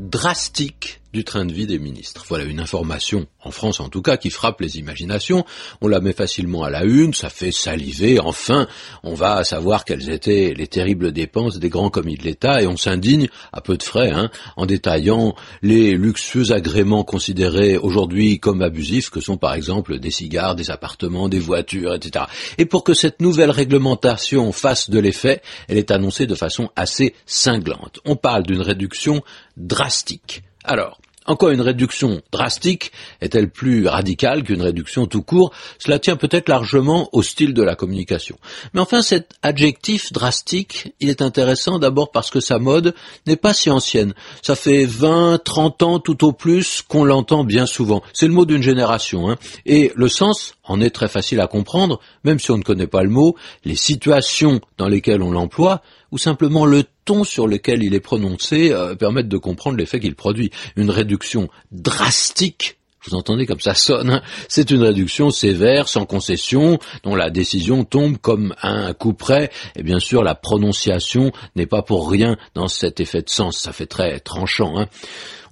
drastique du train de vie des ministres. Voilà une information, en France en tout cas, qui frappe les imaginations. On la met facilement à la une, ça fait saliver. Enfin, on va savoir quelles étaient les terribles dépenses des grands commis de l'État et on s'indigne à peu de frais, hein, en détaillant les luxueux agréments considérés aujourd'hui comme abusifs, que sont par exemple des cigares, des appartements, des voitures, etc. Et pour que cette nouvelle réglementation fasse de l'effet, elle est annoncée de façon assez cinglante. On parle d'une réduction drastique alors, en quoi une réduction drastique est-elle plus radicale qu'une réduction tout court? Cela tient peut-être largement au style de la communication. Mais enfin, cet adjectif drastique, il est intéressant d'abord parce que sa mode n'est pas si ancienne. Ça fait 20, 30 ans tout au plus qu'on l'entend bien souvent. C'est le mot d'une génération. Hein. Et le sens en est très facile à comprendre, même si on ne connaît pas le mot, les situations dans lesquelles on l'emploie, ou simplement le ton sur lequel il est prononcé euh, permettent de comprendre l'effet qu'il produit. Une réduction drastique vous entendez comme ça sonne, hein c'est une réduction sévère, sans concession, dont la décision tombe comme un coup près, et bien sûr la prononciation n'est pas pour rien dans cet effet de sens, ça fait très tranchant. Hein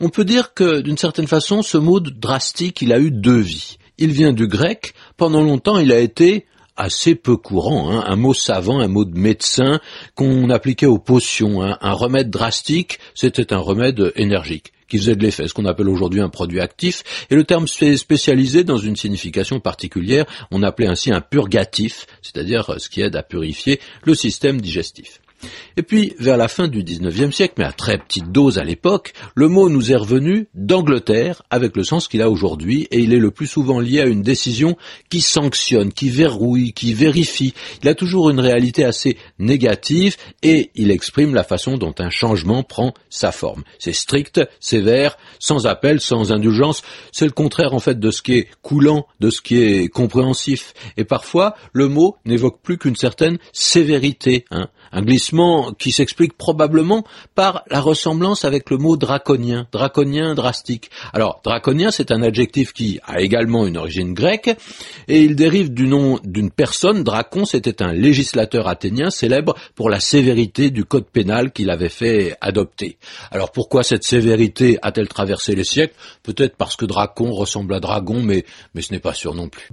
On peut dire que d'une certaine façon, ce mot drastique, il a eu deux vies. Il vient du grec, pendant longtemps il a été assez peu courant, hein. un mot savant, un mot de médecin qu'on appliquait aux potions. Hein. Un remède drastique, c'était un remède énergique qui faisait de l'effet, ce qu'on appelle aujourd'hui un produit actif, et le terme spécialisé dans une signification particulière, on appelait ainsi un purgatif, c'est-à-dire ce qui aide à purifier le système digestif. Et puis, vers la fin du XIXe siècle, mais à très petite dose à l'époque, le mot nous est revenu d'Angleterre avec le sens qu'il a aujourd'hui, et il est le plus souvent lié à une décision qui sanctionne, qui verrouille, qui vérifie. Il a toujours une réalité assez négative, et il exprime la façon dont un changement prend sa forme. C'est strict, sévère, sans appel, sans indulgence. C'est le contraire en fait de ce qui est coulant, de ce qui est compréhensif. Et parfois, le mot n'évoque plus qu'une certaine sévérité, hein, un glissement qui s'explique probablement par la ressemblance avec le mot draconien, draconien drastique. Alors, draconien, c'est un adjectif qui a également une origine grecque, et il dérive du nom d'une personne, Dracon, c'était un législateur athénien célèbre pour la sévérité du code pénal qu'il avait fait adopter. Alors pourquoi cette sévérité a-t-elle traversé les siècles? Peut-être parce que Dracon ressemble à dragon, mais, ce n'est pas sûr non plus.